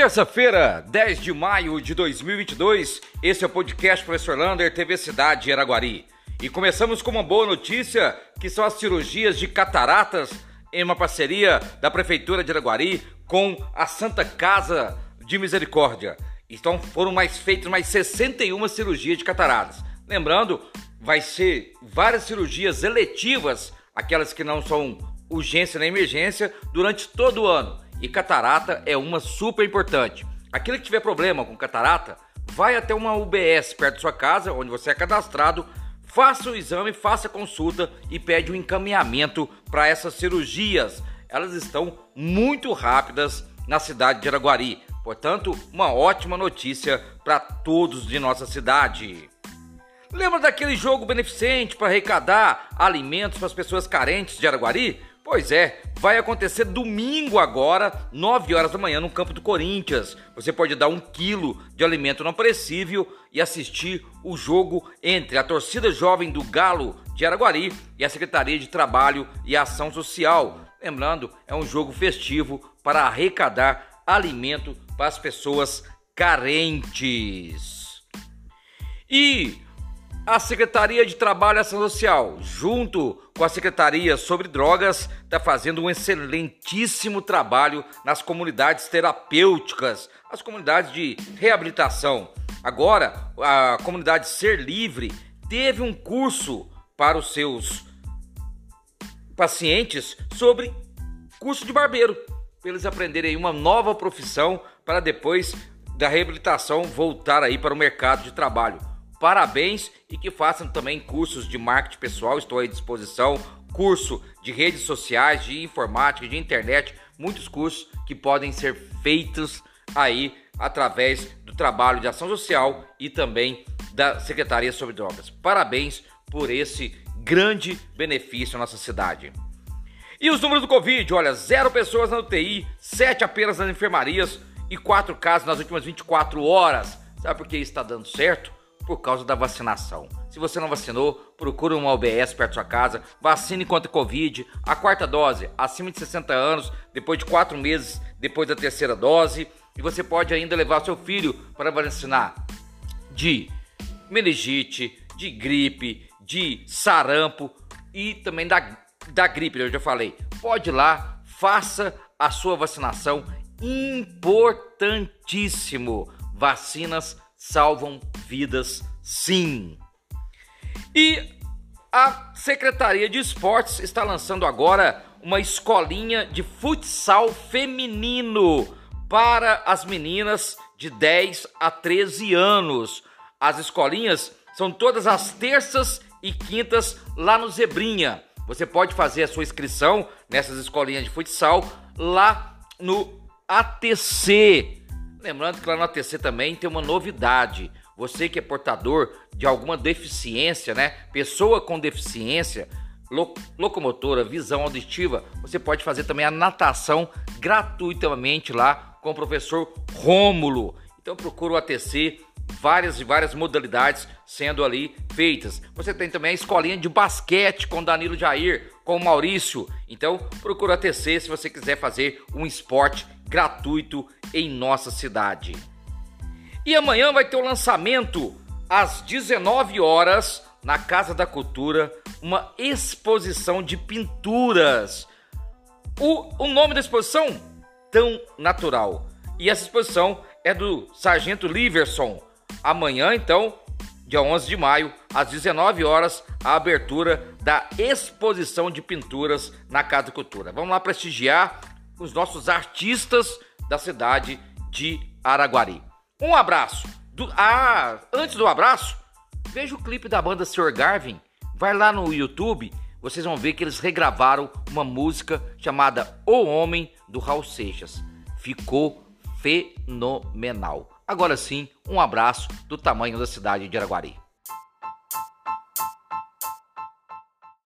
Terça-feira, 10 de maio de 2022, esse é o podcast Professor Lander, TV Cidade de Araguari. E começamos com uma boa notícia, que são as cirurgias de cataratas em uma parceria da Prefeitura de Araguari com a Santa Casa de Misericórdia. Então foram mais feitas mais 61 cirurgias de cataratas. Lembrando, vai ser várias cirurgias eletivas, aquelas que não são urgência nem emergência, durante todo o ano e catarata é uma super importante. Aquele que tiver problema com catarata, vai até uma UBS perto da sua casa, onde você é cadastrado, faça o exame, faça a consulta e pede um encaminhamento para essas cirurgias. Elas estão muito rápidas na cidade de Araguari. Portanto, uma ótima notícia para todos de nossa cidade. Lembra daquele jogo beneficente para arrecadar alimentos para as pessoas carentes de Araguari? Pois é, vai acontecer domingo agora, 9 horas da manhã, no campo do Corinthians. Você pode dar um quilo de alimento não perecível e assistir o jogo entre a torcida jovem do Galo de Araguari e a Secretaria de Trabalho e Ação Social. Lembrando, é um jogo festivo para arrecadar alimento para as pessoas carentes. E a Secretaria de Trabalho e Ação Social, junto com a Secretaria sobre Drogas, está fazendo um excelentíssimo trabalho nas comunidades terapêuticas, as comunidades de reabilitação. Agora, a comunidade Ser Livre teve um curso para os seus pacientes sobre curso de barbeiro, para eles aprenderem uma nova profissão para depois da reabilitação voltar aí para o mercado de trabalho parabéns e que façam também cursos de marketing pessoal, estou à disposição, curso de redes sociais, de informática, de internet, muitos cursos que podem ser feitos aí através do trabalho de ação social e também da Secretaria sobre Drogas. Parabéns por esse grande benefício à nossa cidade. E os números do Covid, olha, zero pessoas na UTI, sete apenas nas enfermarias e quatro casos nas últimas 24 horas. Sabe por que isso está dando certo? Por causa da vacinação. Se você não vacinou, procure uma UBS perto da sua casa, vacine contra a Covid, a quarta dose acima de 60 anos, depois de quatro meses depois da terceira dose, e você pode ainda levar seu filho para vacinar de meningite, de gripe, de sarampo e também da, da gripe, eu já falei. Pode ir lá, faça a sua vacinação, importantíssimo. Vacinas salvam vidas, sim. E a Secretaria de Esportes está lançando agora uma escolinha de futsal feminino para as meninas de 10 a 13 anos. As escolinhas são todas as terças e quintas lá no Zebrinha. Você pode fazer a sua inscrição nessas escolinhas de futsal lá no ATC, Lembrando que lá no ATC também tem uma novidade. Você que é portador de alguma deficiência, né? Pessoa com deficiência, locomotora, visão auditiva, você pode fazer também a natação gratuitamente lá com o professor Rômulo. Então procura o ATC, várias e várias modalidades sendo ali feitas. Você tem também a escolinha de basquete com Danilo Jair, com Maurício. Então procura o ATC se você quiser fazer um esporte gratuito em nossa cidade. E amanhã vai ter o lançamento às 19 horas na Casa da Cultura, uma exposição de pinturas. O, o nome da exposição? Tão Natural. E essa exposição é do Sargento Liverson. Amanhã, então, dia 11 de maio, às 19 horas, a abertura da exposição de pinturas na Casa da Cultura. Vamos lá prestigiar os nossos artistas da cidade de Araguari. Um abraço. Do, ah, antes do abraço, veja o clipe da banda Sr. Garvin. Vai lá no YouTube, vocês vão ver que eles regravaram uma música chamada O Homem do Raul Seixas. Ficou fenomenal. Agora sim, um abraço do tamanho da cidade de Araguari.